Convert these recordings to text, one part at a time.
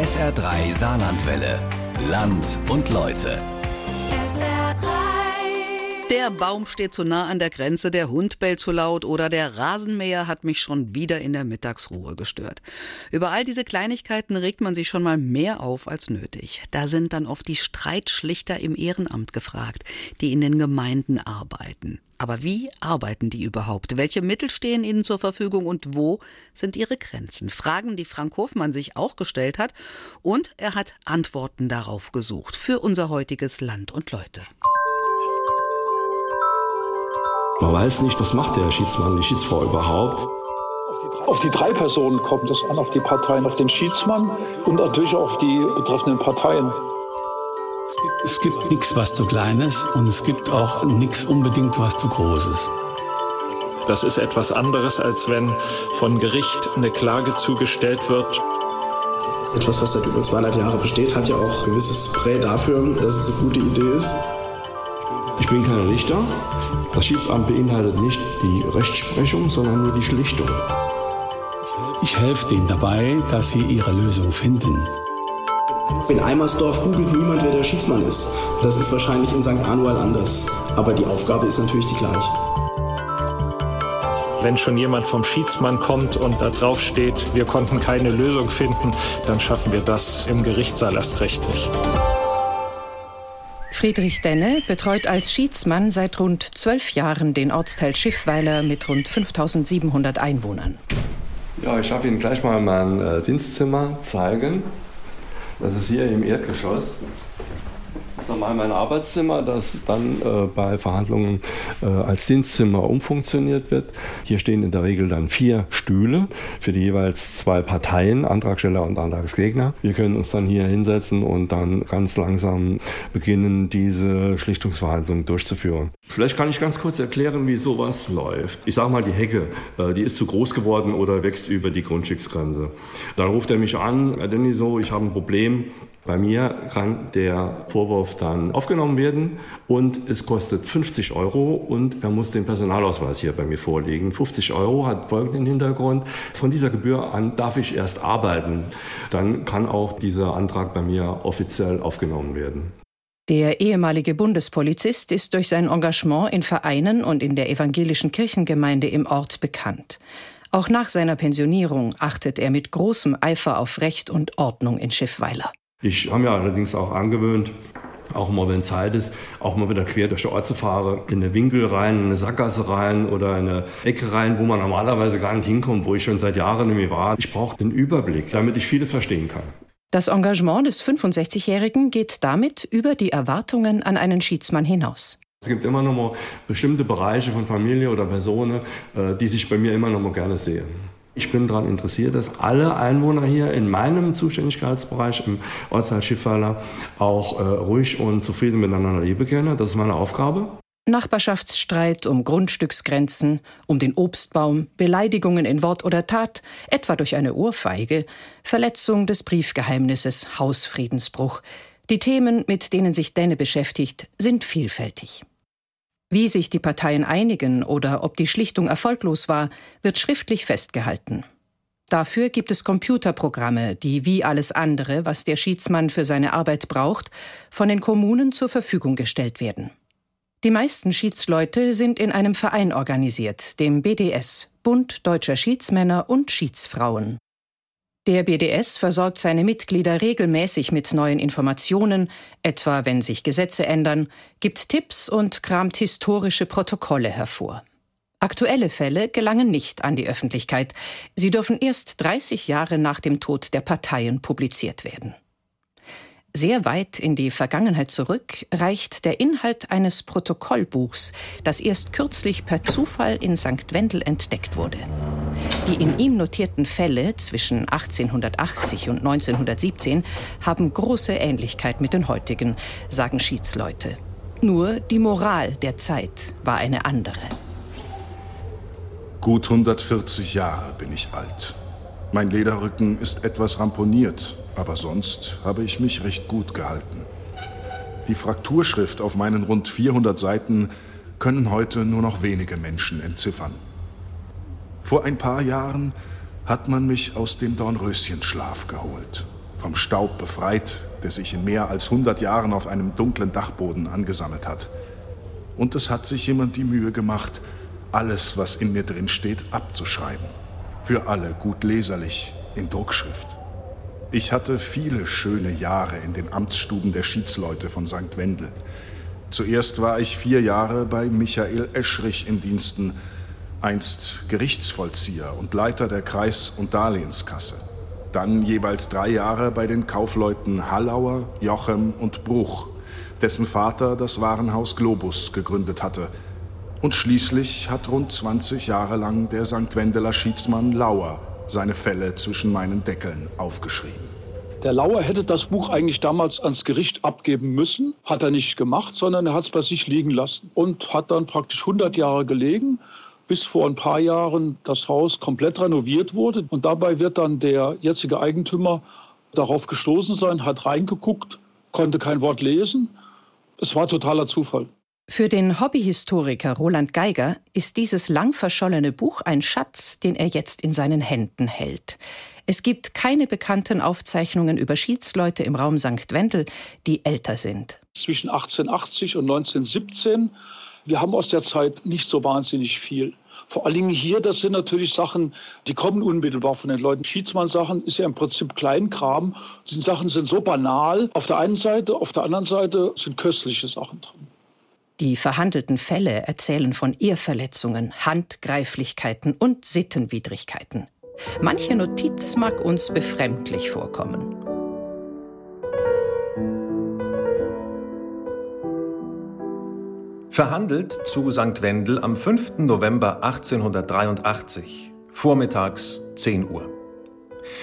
SR3 Saarlandwelle. Land und Leute. Der Baum steht zu nah an der Grenze, der Hund bellt zu laut oder der Rasenmäher hat mich schon wieder in der Mittagsruhe gestört. Über all diese Kleinigkeiten regt man sich schon mal mehr auf als nötig. Da sind dann oft die Streitschlichter im Ehrenamt gefragt, die in den Gemeinden arbeiten. Aber wie arbeiten die überhaupt? Welche Mittel stehen ihnen zur Verfügung und wo sind ihre Grenzen? Fragen, die Frank Hofmann sich auch gestellt hat und er hat Antworten darauf gesucht für unser heutiges Land und Leute. Man weiß nicht, was macht der Schiedsmann, die Schiedsfrau überhaupt. Auf die drei Personen kommt es an, auf die Parteien, auf den Schiedsmann und natürlich auf die betreffenden Parteien. Es gibt nichts, was zu kleines und es gibt auch nichts unbedingt, was zu großes. Das ist etwas anderes, als wenn von Gericht eine Klage zugestellt wird. Etwas, was seit über 200 Jahren besteht, hat ja auch gewisses Prä dafür, dass es eine gute Idee ist. Ich bin kein Richter. Das Schiedsamt beinhaltet nicht die Rechtsprechung, sondern nur die Schlichtung. Ich helfe denen dabei, dass sie ihre Lösung finden. In Eimersdorf googelt niemand, wer der Schiedsmann ist. Das ist wahrscheinlich in St. Anual anders. Aber die Aufgabe ist natürlich die gleiche. Wenn schon jemand vom Schiedsmann kommt und da drauf steht, wir konnten keine Lösung finden, dann schaffen wir das im Gerichtssaal erst recht nicht. Friedrich Denne betreut als Schiedsmann seit rund zwölf Jahren den Ortsteil Schiffweiler mit rund 5700 Einwohnern. Ja, ich darf Ihnen gleich mal mein äh, Dienstzimmer zeigen. Das ist hier im Erdgeschoss. Normal mein Arbeitszimmer, das dann äh, bei Verhandlungen äh, als Dienstzimmer umfunktioniert wird. Hier stehen in der Regel dann vier Stühle für die jeweils zwei Parteien, Antragsteller und Antragsgegner. Wir können uns dann hier hinsetzen und dann ganz langsam beginnen, diese Schlichtungsverhandlungen durchzuführen. Vielleicht kann ich ganz kurz erklären, wie sowas läuft. Ich sage mal, die Hecke, äh, die ist zu groß geworden oder wächst über die Grundstücksgrenze. Dann ruft er mich an, Herr so, ich habe ein Problem, bei mir kann der Vorwurf dann aufgenommen werden und es kostet 50 Euro und er muss den Personalausweis hier bei mir vorlegen. 50 Euro hat folgenden Hintergrund. Von dieser Gebühr an darf ich erst arbeiten. Dann kann auch dieser Antrag bei mir offiziell aufgenommen werden. Der ehemalige Bundespolizist ist durch sein Engagement in Vereinen und in der evangelischen Kirchengemeinde im Ort bekannt. Auch nach seiner Pensionierung achtet er mit großem Eifer auf Recht und Ordnung in Schiffweiler. Ich habe mir allerdings auch angewöhnt, auch mal, wenn Zeit ist, auch mal wieder quer durch die Orte zu fahren, in eine Winkel rein, in eine Sackgasse rein oder in eine Ecke rein, wo man normalerweise gar nicht hinkommt, wo ich schon seit Jahren nicht mehr war. Ich brauche den Überblick, damit ich vieles verstehen kann. Das Engagement des 65-Jährigen geht damit über die Erwartungen an einen Schiedsmann hinaus. Es gibt immer noch mal bestimmte Bereiche von Familie oder Personen, äh, die sich bei mir immer noch mal gerne sehen. Ich bin daran interessiert, dass alle Einwohner hier in meinem Zuständigkeitsbereich im Ortsteil Schiffweiler auch äh, ruhig und zufrieden miteinander leben können. Das ist meine Aufgabe. Nachbarschaftsstreit um Grundstücksgrenzen, um den Obstbaum, Beleidigungen in Wort oder Tat, etwa durch eine Ohrfeige, Verletzung des Briefgeheimnisses, Hausfriedensbruch. Die Themen, mit denen sich Denne beschäftigt, sind vielfältig. Wie sich die Parteien einigen oder ob die Schlichtung erfolglos war, wird schriftlich festgehalten. Dafür gibt es Computerprogramme, die wie alles andere, was der Schiedsmann für seine Arbeit braucht, von den Kommunen zur Verfügung gestellt werden. Die meisten Schiedsleute sind in einem Verein organisiert, dem BDS, Bund Deutscher Schiedsmänner und Schiedsfrauen. Der BDS versorgt seine Mitglieder regelmäßig mit neuen Informationen, etwa wenn sich Gesetze ändern, gibt Tipps und kramt historische Protokolle hervor. Aktuelle Fälle gelangen nicht an die Öffentlichkeit. Sie dürfen erst 30 Jahre nach dem Tod der Parteien publiziert werden. Sehr weit in die Vergangenheit zurück reicht der Inhalt eines Protokollbuchs, das erst kürzlich per Zufall in St. Wendel entdeckt wurde. Die in ihm notierten Fälle zwischen 1880 und 1917 haben große Ähnlichkeit mit den heutigen, sagen Schiedsleute. Nur die Moral der Zeit war eine andere. Gut 140 Jahre bin ich alt. Mein Lederrücken ist etwas ramponiert, aber sonst habe ich mich recht gut gehalten. Die Frakturschrift auf meinen rund 400 Seiten können heute nur noch wenige Menschen entziffern. Vor ein paar Jahren hat man mich aus dem Dornröschenschlaf geholt. vom Staub befreit, der sich in mehr als 100 Jahren auf einem dunklen Dachboden angesammelt hat. Und es hat sich jemand die Mühe gemacht, alles, was in mir drin steht, abzuschreiben. Für alle gut leserlich in Druckschrift. Ich hatte viele schöne Jahre in den Amtsstuben der Schiedsleute von St. Wendel. Zuerst war ich vier Jahre bei Michael Eschrich in Diensten, einst Gerichtsvollzieher und Leiter der Kreis- und Darlehenskasse. Dann jeweils drei Jahre bei den Kaufleuten Hallauer, Jochem und Bruch, dessen Vater das Warenhaus Globus gegründet hatte. Und schließlich hat rund 20 Jahre lang der St. Wendeler Schiedsmann Lauer seine Fälle zwischen meinen Deckeln aufgeschrieben. Der Lauer hätte das Buch eigentlich damals ans Gericht abgeben müssen, hat er nicht gemacht, sondern er hat es bei sich liegen lassen und hat dann praktisch 100 Jahre gelegen, bis vor ein paar Jahren das Haus komplett renoviert wurde. Und dabei wird dann der jetzige Eigentümer darauf gestoßen sein, hat reingeguckt, konnte kein Wort lesen. Es war totaler Zufall. Für den Hobbyhistoriker Roland Geiger ist dieses lang verschollene Buch ein Schatz, den er jetzt in seinen Händen hält. Es gibt keine bekannten Aufzeichnungen über Schiedsleute im Raum St. Wendel, die älter sind. Zwischen 1880 und 1917. Wir haben aus der Zeit nicht so wahnsinnig viel. Vor allen Dingen hier, das sind natürlich Sachen, die kommen unmittelbar von den Leuten. Schiedsmann-Sachen ist ja im Prinzip Kleinkram. Die Sachen sind so banal auf der einen Seite, auf der anderen Seite sind köstliche Sachen drin. Die verhandelten Fälle erzählen von Ehrverletzungen, Handgreiflichkeiten und Sittenwidrigkeiten. Manche Notiz mag uns befremdlich vorkommen. Verhandelt zu St. Wendel am 5. November 1883, vormittags 10 Uhr.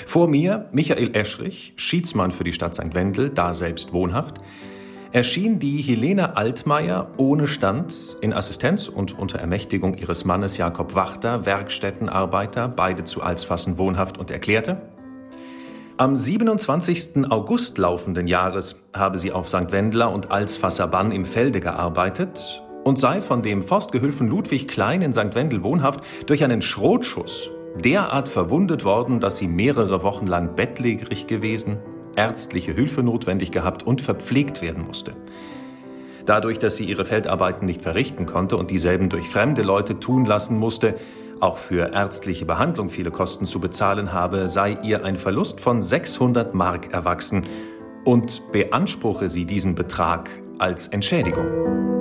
Vor mir Michael Eschrich, Schiedsmann für die Stadt St. Wendel, da selbst wohnhaft, erschien die Helene Altmaier ohne Stand in Assistenz und unter Ermächtigung ihres Mannes Jakob Wachter, Werkstättenarbeiter, beide zu Alsfassen wohnhaft und erklärte, am 27. August laufenden Jahres habe sie auf St. Wendler und Alsfasser Bann im Felde gearbeitet und sei von dem Forstgehülfen Ludwig Klein in St. Wendel wohnhaft durch einen Schrotschuss derart verwundet worden, dass sie mehrere Wochen lang bettlägerig gewesen, ärztliche Hilfe notwendig gehabt und verpflegt werden musste. Dadurch, dass sie ihre Feldarbeiten nicht verrichten konnte und dieselben durch fremde Leute tun lassen musste, auch für ärztliche Behandlung viele Kosten zu bezahlen habe, sei ihr ein Verlust von 600 Mark erwachsen und beanspruche sie diesen Betrag als Entschädigung.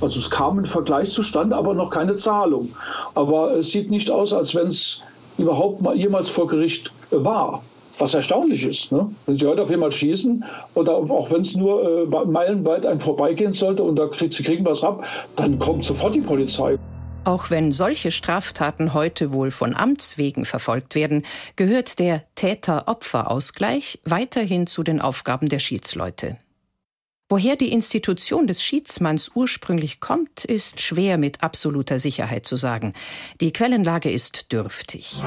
Also es kam ein Vergleich zustande, aber noch keine Zahlung. Aber es sieht nicht aus, als wenn es überhaupt mal jemals vor Gericht war. Was erstaunlich ist. Ne? Wenn Sie heute auf jemanden schießen oder auch wenn es nur äh, meilenweit einem vorbeigehen sollte und da kriegt, Sie kriegen was ab, dann kommt sofort die Polizei. Auch wenn solche Straftaten heute wohl von Amts wegen verfolgt werden, gehört der Täter-Opfer-Ausgleich weiterhin zu den Aufgaben der Schiedsleute. Woher die Institution des Schiedsmanns ursprünglich kommt, ist schwer mit absoluter Sicherheit zu sagen. Die Quellenlage ist dürftig.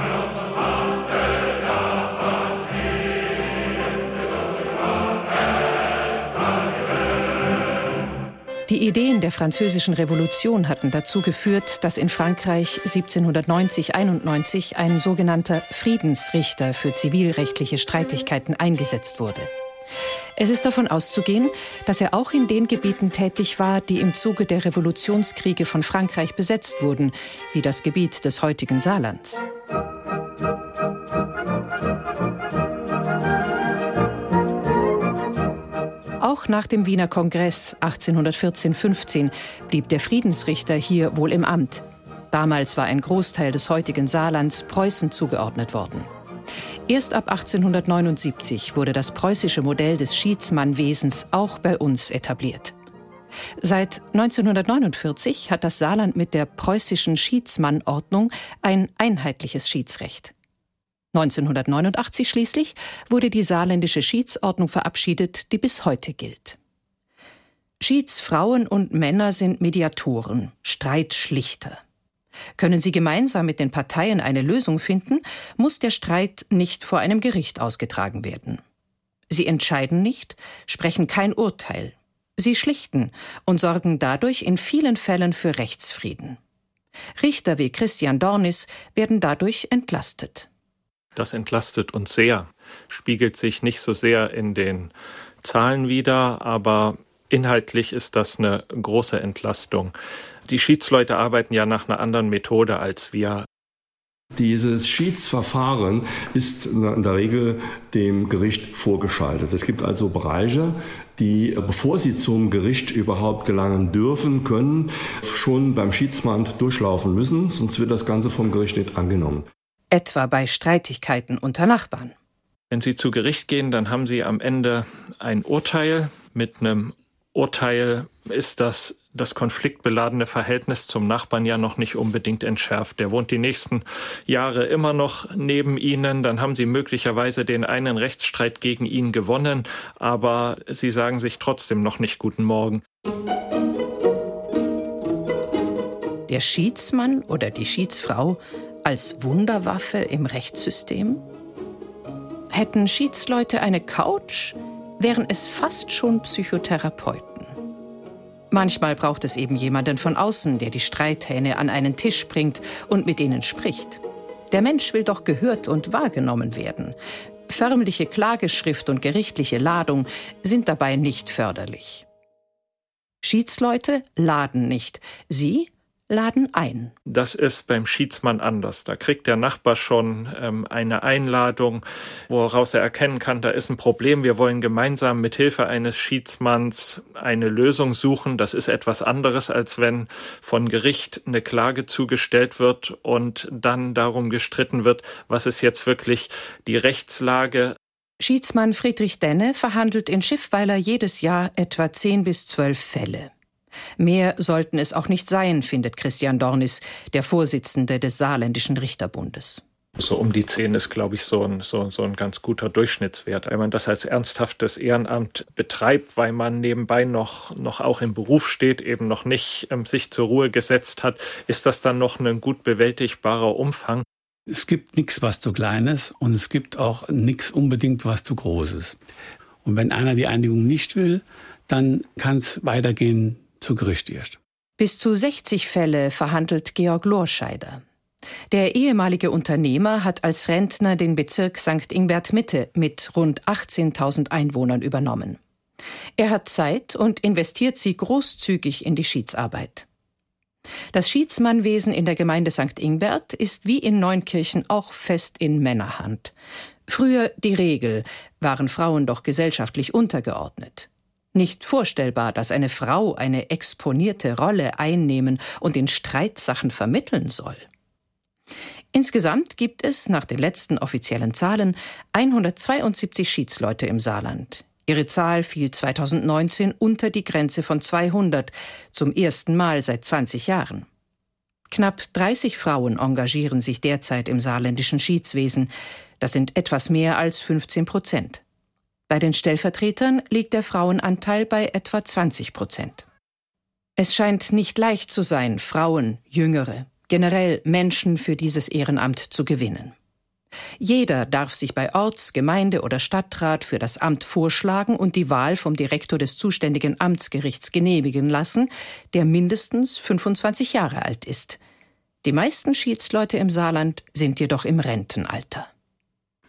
Die Ideen der französischen Revolution hatten dazu geführt, dass in Frankreich 1790-91 ein sogenannter Friedensrichter für zivilrechtliche Streitigkeiten eingesetzt wurde. Es ist davon auszugehen, dass er auch in den Gebieten tätig war, die im Zuge der Revolutionskriege von Frankreich besetzt wurden, wie das Gebiet des heutigen Saarlands. Auch nach dem Wiener Kongress 1814-15 blieb der Friedensrichter hier wohl im Amt. Damals war ein Großteil des heutigen Saarlands Preußen zugeordnet worden. Erst ab 1879 wurde das preußische Modell des Schiedsmannwesens auch bei uns etabliert. Seit 1949 hat das Saarland mit der preußischen Schiedsmannordnung ein einheitliches Schiedsrecht. 1989 schließlich wurde die saarländische Schiedsordnung verabschiedet, die bis heute gilt. Schiedsfrauen und Männer sind Mediatoren, Streitschlichter. Können sie gemeinsam mit den Parteien eine Lösung finden, muss der Streit nicht vor einem Gericht ausgetragen werden. Sie entscheiden nicht, sprechen kein Urteil. Sie schlichten und sorgen dadurch in vielen Fällen für Rechtsfrieden. Richter wie Christian Dornis werden dadurch entlastet. Das entlastet uns sehr, spiegelt sich nicht so sehr in den Zahlen wider, aber inhaltlich ist das eine große Entlastung. Die Schiedsleute arbeiten ja nach einer anderen Methode als wir. Dieses Schiedsverfahren ist in der Regel dem Gericht vorgeschaltet. Es gibt also Bereiche, die, bevor sie zum Gericht überhaupt gelangen dürfen, können, schon beim Schiedsmann durchlaufen müssen, sonst wird das Ganze vom Gericht nicht angenommen. Etwa bei Streitigkeiten unter Nachbarn. Wenn Sie zu Gericht gehen, dann haben Sie am Ende ein Urteil. Mit einem Urteil ist das das konfliktbeladene Verhältnis zum Nachbarn ja noch nicht unbedingt entschärft. Der wohnt die nächsten Jahre immer noch neben Ihnen. Dann haben Sie möglicherweise den einen Rechtsstreit gegen ihn gewonnen, aber Sie sagen sich trotzdem noch nicht guten Morgen. Der Schiedsmann oder die Schiedsfrau als Wunderwaffe im Rechtssystem? Hätten Schiedsleute eine Couch, wären es fast schon Psychotherapeuten. Manchmal braucht es eben jemanden von außen, der die Streithähne an einen Tisch bringt und mit ihnen spricht. Der Mensch will doch gehört und wahrgenommen werden. Förmliche Klageschrift und gerichtliche Ladung sind dabei nicht förderlich. Schiedsleute laden nicht, sie laden ein. Das ist beim Schiedsmann anders. Da kriegt der Nachbar schon ähm, eine Einladung, woraus er erkennen kann, da ist ein Problem. Wir wollen gemeinsam mit Hilfe eines Schiedsmanns eine Lösung suchen. Das ist etwas anderes, als wenn von Gericht eine Klage zugestellt wird und dann darum gestritten wird, was ist jetzt wirklich die Rechtslage Schiedsmann Friedrich Denne verhandelt in Schiffweiler jedes Jahr etwa zehn bis zwölf Fälle. Mehr sollten es auch nicht sein, findet Christian Dornis, der Vorsitzende des Saarländischen Richterbundes. So um die zehn ist, glaube ich, so ein, so, so ein ganz guter Durchschnittswert. Wenn man das als ernsthaftes Ehrenamt betreibt, weil man nebenbei noch, noch auch im Beruf steht, eben noch nicht ähm, sich zur Ruhe gesetzt hat, ist das dann noch ein gut bewältigbarer Umfang. Es gibt nichts, was zu kleines und es gibt auch nichts unbedingt, was zu großes. Und wenn einer die Einigung nicht will, dann kann es weitergehen zu Gericht erst. Bis zu 60 Fälle verhandelt Georg Lorscheider. Der ehemalige Unternehmer hat als Rentner den Bezirk St. Ingbert Mitte mit rund 18.000 Einwohnern übernommen. Er hat Zeit und investiert sie großzügig in die Schiedsarbeit. Das Schiedsmannwesen in der Gemeinde St. Ingbert ist wie in Neunkirchen auch fest in Männerhand. Früher die Regel, waren Frauen doch gesellschaftlich untergeordnet. Nicht vorstellbar, dass eine Frau eine exponierte Rolle einnehmen und in Streitsachen vermitteln soll. Insgesamt gibt es nach den letzten offiziellen Zahlen 172 Schiedsleute im Saarland. Ihre Zahl fiel 2019 unter die Grenze von 200, zum ersten Mal seit 20 Jahren. Knapp 30 Frauen engagieren sich derzeit im saarländischen Schiedswesen. Das sind etwas mehr als 15 Prozent. Bei den Stellvertretern liegt der Frauenanteil bei etwa 20 Prozent. Es scheint nicht leicht zu sein, Frauen, Jüngere, generell Menschen für dieses Ehrenamt zu gewinnen. Jeder darf sich bei Orts-, Gemeinde- oder Stadtrat für das Amt vorschlagen und die Wahl vom Direktor des zuständigen Amtsgerichts genehmigen lassen, der mindestens 25 Jahre alt ist. Die meisten Schiedsleute im Saarland sind jedoch im Rentenalter.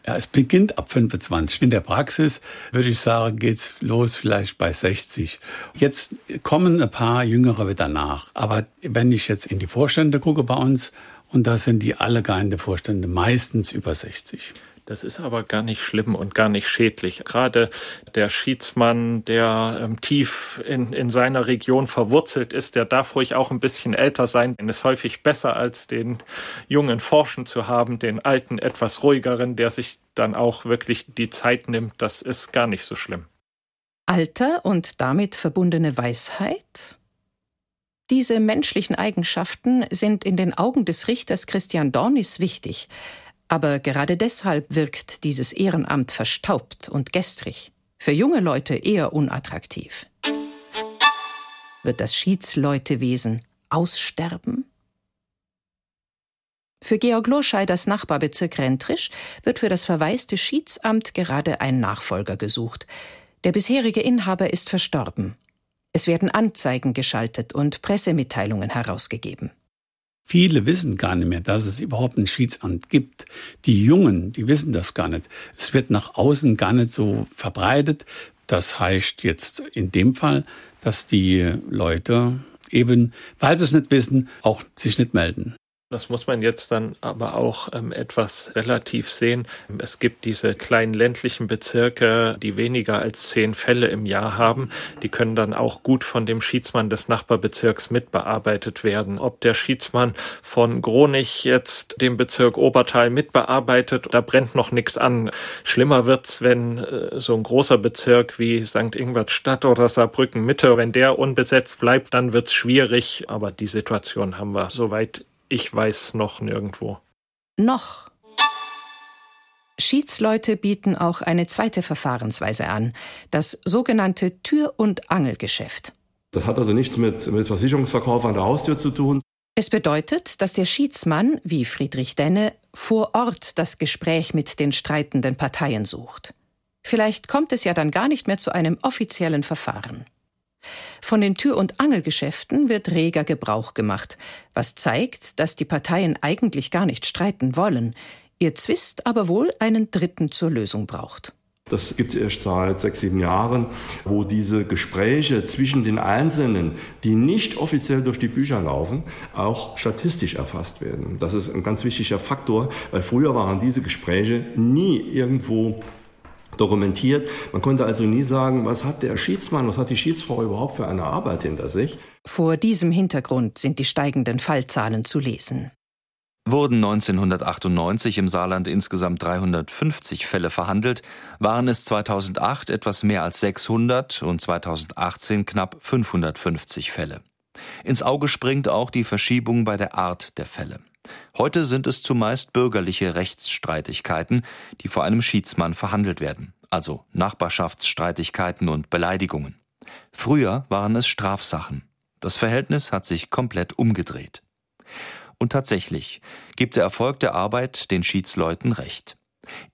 Ja, es beginnt ab 25. In der Praxis würde ich sagen, geht's los vielleicht bei 60. Jetzt kommen ein paar Jüngere wieder nach. Aber wenn ich jetzt in die Vorstände gucke bei uns, und da sind die alle geeinte Vorstände meistens über 60. Das ist aber gar nicht schlimm und gar nicht schädlich. Gerade der Schiedsmann, der ähm, tief in, in seiner Region verwurzelt ist, der darf ruhig auch ein bisschen älter sein. Denn es ist häufig besser, als den jungen Forschen zu haben, den alten, etwas ruhigeren, der sich dann auch wirklich die Zeit nimmt. Das ist gar nicht so schlimm. Alter und damit verbundene Weisheit? Diese menschlichen Eigenschaften sind in den Augen des Richters Christian Dornis wichtig. Aber gerade deshalb wirkt dieses Ehrenamt verstaubt und gestrig, für junge Leute eher unattraktiv. Wird das Schiedsleutewesen aussterben? Für Georg Lorscheiders Nachbarbezirk Rentrisch wird für das verwaiste Schiedsamt gerade ein Nachfolger gesucht. Der bisherige Inhaber ist verstorben. Es werden Anzeigen geschaltet und Pressemitteilungen herausgegeben. Viele wissen gar nicht mehr, dass es überhaupt ein Schiedsamt gibt. Die Jungen, die wissen das gar nicht. Es wird nach außen gar nicht so verbreitet. Das heißt jetzt in dem Fall, dass die Leute eben, weil sie es nicht wissen, auch sich nicht melden. Das muss man jetzt dann aber auch ähm, etwas relativ sehen. Es gibt diese kleinen ländlichen Bezirke, die weniger als zehn Fälle im Jahr haben. Die können dann auch gut von dem Schiedsmann des Nachbarbezirks mitbearbeitet werden. Ob der Schiedsmann von Gronich jetzt den Bezirk Obertal mitbearbeitet, da brennt noch nichts an. Schlimmer wird's, wenn äh, so ein großer Bezirk wie St. Ingwertstadt oder Saarbrücken Mitte, wenn der unbesetzt bleibt, dann wird's schwierig. Aber die Situation haben wir soweit ich weiß noch nirgendwo. Noch. Schiedsleute bieten auch eine zweite Verfahrensweise an, das sogenannte Tür- und Angelgeschäft. Das hat also nichts mit, mit Versicherungsverkauf an der Haustür zu tun. Es bedeutet, dass der Schiedsmann, wie Friedrich Denne, vor Ort das Gespräch mit den streitenden Parteien sucht. Vielleicht kommt es ja dann gar nicht mehr zu einem offiziellen Verfahren. Von den Tür- und Angelgeschäften wird reger Gebrauch gemacht, was zeigt, dass die Parteien eigentlich gar nicht streiten wollen, ihr Zwist aber wohl einen Dritten zur Lösung braucht. Das gibt es erst seit sechs, sieben Jahren, wo diese Gespräche zwischen den Einzelnen, die nicht offiziell durch die Bücher laufen, auch statistisch erfasst werden. Das ist ein ganz wichtiger Faktor, weil früher waren diese Gespräche nie irgendwo dokumentiert. Man konnte also nie sagen, was hat der Schiedsmann, was hat die Schiedsfrau überhaupt für eine Arbeit hinter sich. Vor diesem Hintergrund sind die steigenden Fallzahlen zu lesen. Wurden 1998 im Saarland insgesamt 350 Fälle verhandelt, waren es 2008 etwas mehr als 600 und 2018 knapp 550 Fälle. Ins Auge springt auch die Verschiebung bei der Art der Fälle. Heute sind es zumeist bürgerliche Rechtsstreitigkeiten, die vor einem Schiedsmann verhandelt werden, also Nachbarschaftsstreitigkeiten und Beleidigungen. Früher waren es Strafsachen. Das Verhältnis hat sich komplett umgedreht. Und tatsächlich gibt der Erfolg der Arbeit den Schiedsleuten recht.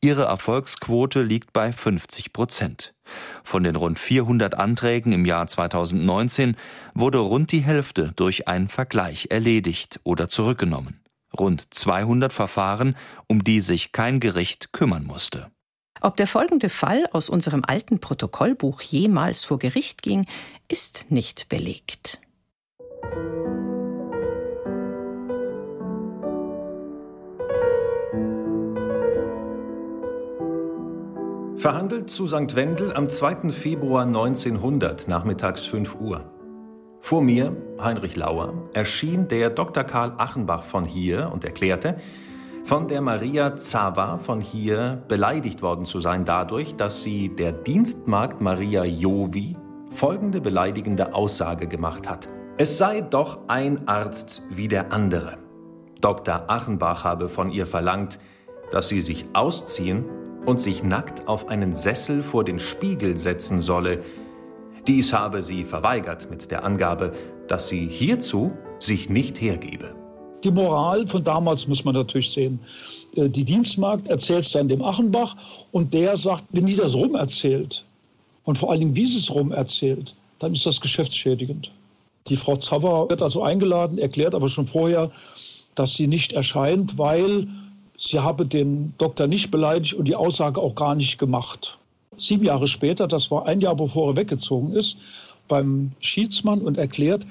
Ihre Erfolgsquote liegt bei 50 Prozent. Von den rund 400 Anträgen im Jahr 2019 wurde rund die Hälfte durch einen Vergleich erledigt oder zurückgenommen rund 200 Verfahren, um die sich kein Gericht kümmern musste. Ob der folgende Fall aus unserem alten Protokollbuch jemals vor Gericht ging, ist nicht belegt. Verhandelt zu St. Wendel am 2. Februar 1900 nachmittags 5 Uhr. Vor mir, Heinrich Lauer, erschien der Dr. Karl Achenbach von hier und erklärte, von der Maria Zawa von hier beleidigt worden zu sein dadurch, dass sie der Dienstmagd Maria Jovi folgende beleidigende Aussage gemacht hat. Es sei doch ein Arzt wie der andere. Dr. Achenbach habe von ihr verlangt, dass sie sich ausziehen und sich nackt auf einen Sessel vor den Spiegel setzen solle, dies habe sie verweigert mit der Angabe, dass sie hierzu sich nicht hergebe. Die Moral von damals muss man natürlich sehen. Äh, die Dienstmagd erzählt es dann dem Achenbach und der sagt, wenn die das rum erzählt und vor allen Dingen wie sie es rum erzählt, dann ist das geschäftsschädigend. Die Frau Zauber wird also eingeladen, erklärt aber schon vorher, dass sie nicht erscheint, weil sie habe den Doktor nicht beleidigt und die Aussage auch gar nicht gemacht sieben Jahre später, das war ein Jahr bevor er weggezogen ist, beim Schiedsmann und erklärt,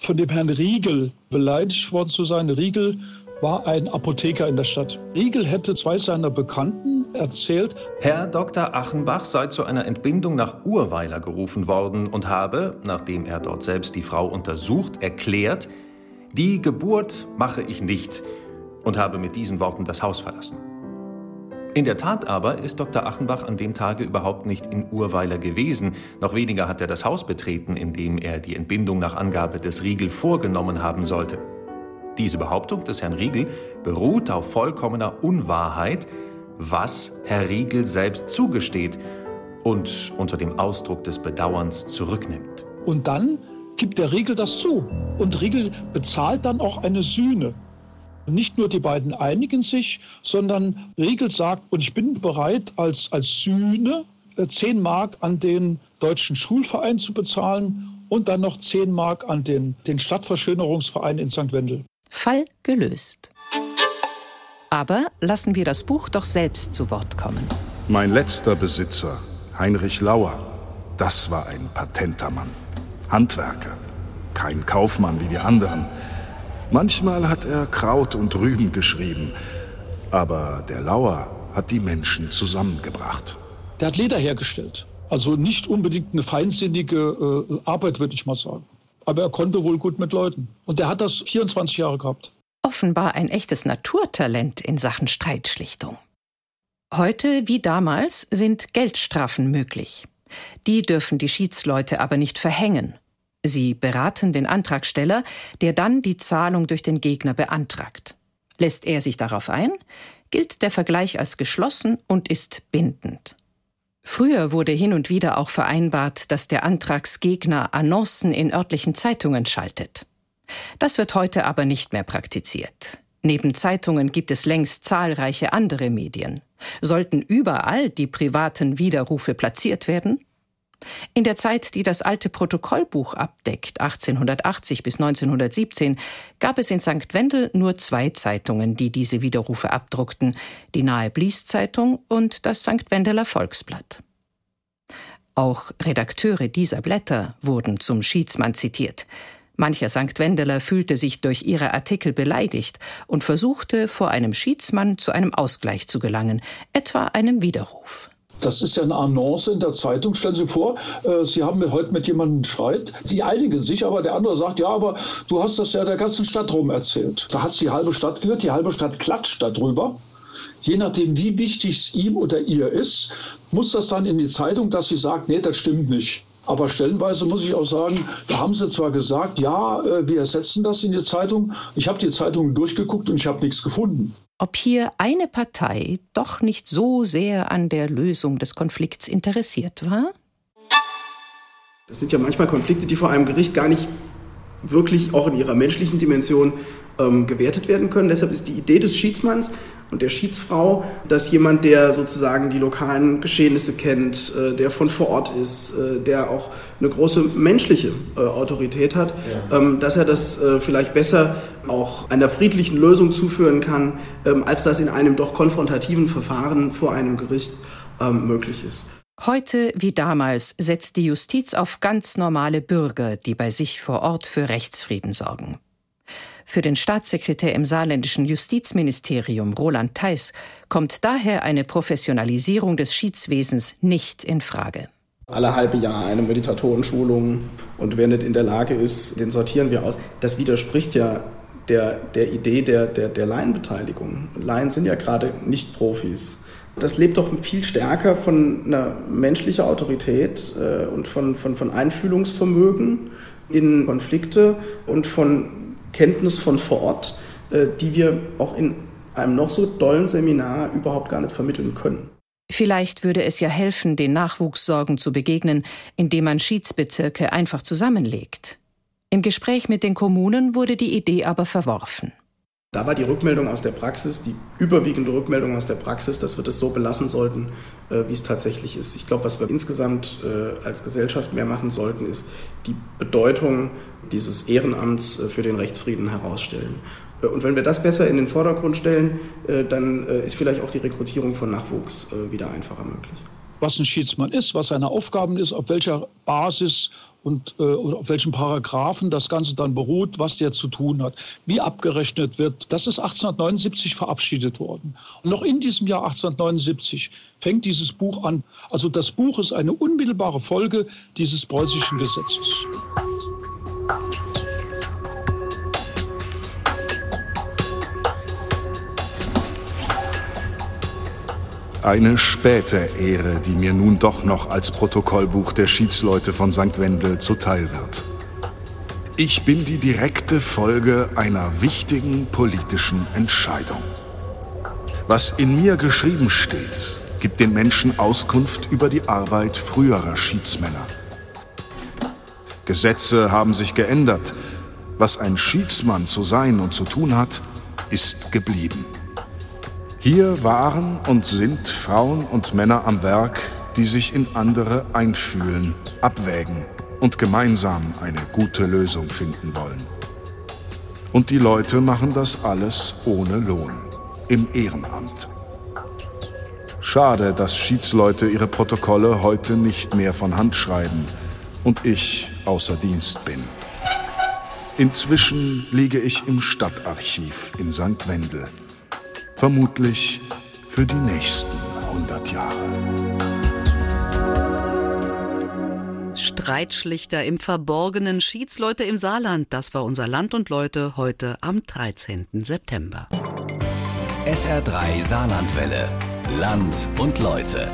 von dem Herrn Riegel beleidigt worden zu sein. Riegel war ein Apotheker in der Stadt. Riegel hätte zwei seiner Bekannten erzählt. Herr Dr. Achenbach sei zu einer Entbindung nach Urweiler gerufen worden und habe, nachdem er dort selbst die Frau untersucht, erklärt, die Geburt mache ich nicht und habe mit diesen Worten das Haus verlassen. In der Tat aber ist Dr. Achenbach an dem Tage überhaupt nicht in Urweiler gewesen, noch weniger hat er das Haus betreten, in dem er die Entbindung nach Angabe des Riegel vorgenommen haben sollte. Diese Behauptung des Herrn Riegel beruht auf vollkommener Unwahrheit, was Herr Riegel selbst zugesteht und unter dem Ausdruck des Bedauerns zurücknimmt. Und dann gibt der Riegel das zu. Und Riegel bezahlt dann auch eine Sühne. Nicht nur die beiden einigen sich, sondern Riegel sagt, und ich bin bereit, als, als Sühne 10 äh, Mark an den deutschen Schulverein zu bezahlen und dann noch 10 Mark an den, den Stadtverschönerungsverein in St. Wendel. Fall gelöst. Aber lassen wir das Buch doch selbst zu Wort kommen. Mein letzter Besitzer, Heinrich Lauer, das war ein patenter Mann. Handwerker, kein Kaufmann wie die anderen. Manchmal hat er Kraut und Rüben geschrieben, aber der Lauer hat die Menschen zusammengebracht. Der hat Leder hergestellt. Also nicht unbedingt eine feinsinnige äh, Arbeit, würde ich mal sagen. Aber er konnte wohl gut mit Leuten. Und der hat das 24 Jahre gehabt. Offenbar ein echtes Naturtalent in Sachen Streitschlichtung. Heute wie damals sind Geldstrafen möglich. Die dürfen die Schiedsleute aber nicht verhängen. Sie beraten den Antragsteller, der dann die Zahlung durch den Gegner beantragt. Lässt er sich darauf ein, gilt der Vergleich als geschlossen und ist bindend. Früher wurde hin und wieder auch vereinbart, dass der Antragsgegner Annoncen in örtlichen Zeitungen schaltet. Das wird heute aber nicht mehr praktiziert. Neben Zeitungen gibt es längst zahlreiche andere Medien. Sollten überall die privaten Widerrufe platziert werden? In der Zeit, die das alte Protokollbuch abdeckt, 1880 bis 1917, gab es in St. Wendel nur zwei Zeitungen, die diese Widerrufe abdruckten, die Nahe Blies Zeitung und das St. Wendeler Volksblatt. Auch Redakteure dieser Blätter wurden zum Schiedsmann zitiert. Mancher St. Wendeler fühlte sich durch ihre Artikel beleidigt und versuchte, vor einem Schiedsmann zu einem Ausgleich zu gelangen, etwa einem Widerruf. Das ist ja eine Annonce in der Zeitung. Stellen Sie vor, äh, Sie haben heute mit jemandem Streit. Sie einigen sich, aber der andere sagt, ja, aber du hast das ja der ganzen Stadt rum erzählt. Da hat die halbe Stadt gehört, die halbe Stadt klatscht darüber. Je nachdem, wie wichtig es ihm oder ihr ist, muss das dann in die Zeitung, dass sie sagt, nee, das stimmt nicht. Aber stellenweise muss ich auch sagen, da haben sie zwar gesagt, ja, äh, wir ersetzen das in die Zeitung. Ich habe die Zeitung durchgeguckt und ich habe nichts gefunden ob hier eine Partei doch nicht so sehr an der Lösung des Konflikts interessiert war? Das sind ja manchmal Konflikte, die vor einem Gericht gar nicht wirklich auch in ihrer menschlichen Dimension ähm, gewertet werden können. Deshalb ist die Idee des Schiedsmanns und der Schiedsfrau, dass jemand, der sozusagen die lokalen Geschehnisse kennt, äh, der von vor Ort ist, äh, der auch eine große menschliche äh, Autorität hat, ja. ähm, dass er das äh, vielleicht besser auch einer friedlichen Lösung zuführen kann, ähm, als das in einem doch konfrontativen Verfahren vor einem Gericht ähm, möglich ist. Heute wie damals setzt die Justiz auf ganz normale Bürger, die bei sich vor Ort für Rechtsfrieden sorgen. Für den Staatssekretär im saarländischen Justizministerium Roland Theis kommt daher eine Professionalisierung des Schiedswesens nicht in Frage. Alle halbe Jahr eine Meditatorenschulung und wer nicht in der Lage ist, den sortieren wir aus. Das widerspricht ja der, der Idee der, der, der Laienbeteiligung. Laien sind ja gerade nicht Profis. Das lebt doch viel stärker von einer menschlichen Autorität äh, und von, von, von Einfühlungsvermögen in Konflikte und von Kenntnis von vor Ort, äh, die wir auch in einem noch so dollen Seminar überhaupt gar nicht vermitteln können. Vielleicht würde es ja helfen, den Nachwuchssorgen zu begegnen, indem man Schiedsbezirke einfach zusammenlegt. Im Gespräch mit den Kommunen wurde die Idee aber verworfen. Da war die Rückmeldung aus der Praxis, die überwiegende Rückmeldung aus der Praxis, dass wir das so belassen sollten, äh, wie es tatsächlich ist. Ich glaube, was wir insgesamt äh, als Gesellschaft mehr machen sollten, ist die Bedeutung dieses Ehrenamts äh, für den Rechtsfrieden herausstellen. Und wenn wir das besser in den Vordergrund stellen, dann ist vielleicht auch die Rekrutierung von Nachwuchs wieder einfacher möglich was ein Schiedsmann ist, was seine Aufgaben ist, auf welcher Basis und äh, auf welchen Paragraphen das Ganze dann beruht, was der zu tun hat, wie abgerechnet wird. Das ist 1879 verabschiedet worden. Und noch in diesem Jahr 1879 fängt dieses Buch an. Also das Buch ist eine unmittelbare Folge dieses preußischen Gesetzes. Eine späte Ehre, die mir nun doch noch als Protokollbuch der Schiedsleute von St. Wendel zuteil wird. Ich bin die direkte Folge einer wichtigen politischen Entscheidung. Was in mir geschrieben steht, gibt den Menschen Auskunft über die Arbeit früherer Schiedsmänner. Gesetze haben sich geändert. Was ein Schiedsmann zu sein und zu tun hat, ist geblieben. Hier waren und sind Frauen und Männer am Werk, die sich in andere einfühlen, abwägen und gemeinsam eine gute Lösung finden wollen. Und die Leute machen das alles ohne Lohn, im Ehrenamt. Schade, dass Schiedsleute ihre Protokolle heute nicht mehr von Hand schreiben und ich außer Dienst bin. Inzwischen liege ich im Stadtarchiv in St. Wendel. Vermutlich für die nächsten 100 Jahre. Streitschlichter im Verborgenen, Schiedsleute im Saarland, das war unser Land und Leute heute am 13. September. SR3 Saarlandwelle. Land und Leute.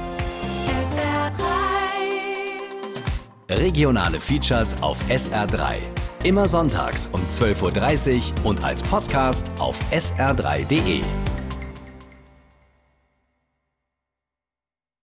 SR3. Regionale Features auf SR3. Immer sonntags um 12.30 Uhr und als Podcast auf sr3.de.